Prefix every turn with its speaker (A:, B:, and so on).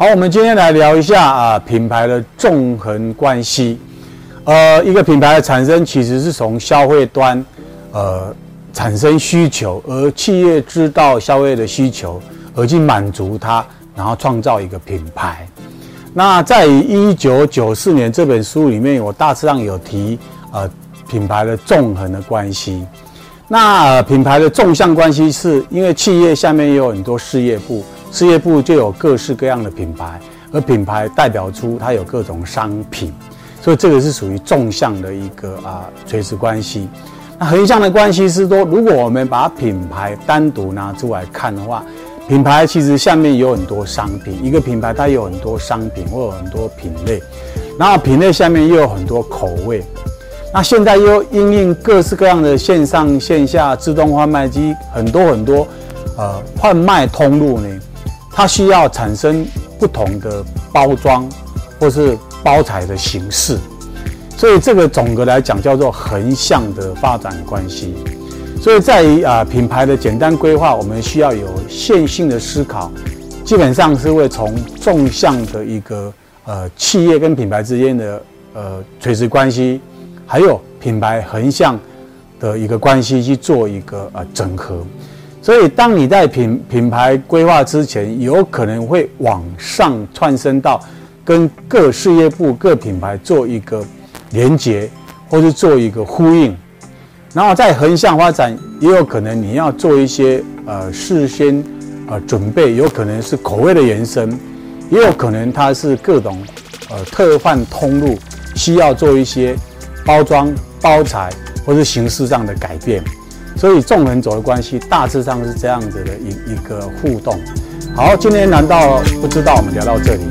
A: 好，我们今天来聊一下啊，品牌的纵横关系。呃，一个品牌的产生其实是从消费端，呃，产生需求，而企业知道消费的需求，而去满足它，然后创造一个品牌。那在一九九四年这本书里面，我大致上有提呃品牌的纵横的关系。那、品牌的纵向关系是因为企业下面也有很多事业部。事业部就有各式各样的品牌，而品牌代表出它有各种商品，所以这个是属于纵向的一个啊垂直关系。那横向的关系是说，如果我们把品牌单独拿出来看的话，品牌其实下面有很多商品，一个品牌它有很多商品或有很多品类，然后品类下面又有很多口味。那现在又因应各式各样的线上线下自动贩卖机，很多很多呃贩卖通路呢。它需要产生不同的包装或是包材的形式，所以这个总的来讲叫做横向的发展关系。所以在于啊品牌的简单规划，我们需要有线性的思考，基本上是会从纵向的一个呃企业跟品牌之间的呃垂直关系，还有品牌横向的一个关系去做一个呃整合。所以，当你在品品牌规划之前，有可能会往上窜升到跟各事业部、各品牌做一个连接，或是做一个呼应。然后在横向发展，也有可能你要做一些呃事先呃准备，有可能是口味的延伸，也有可能它是各种呃特贩通路需要做一些包装、包材或是形式上的改变。所以纵横轴的关系大致上是这样子的一一个互动。好，今天难道不知道？我们聊到这里。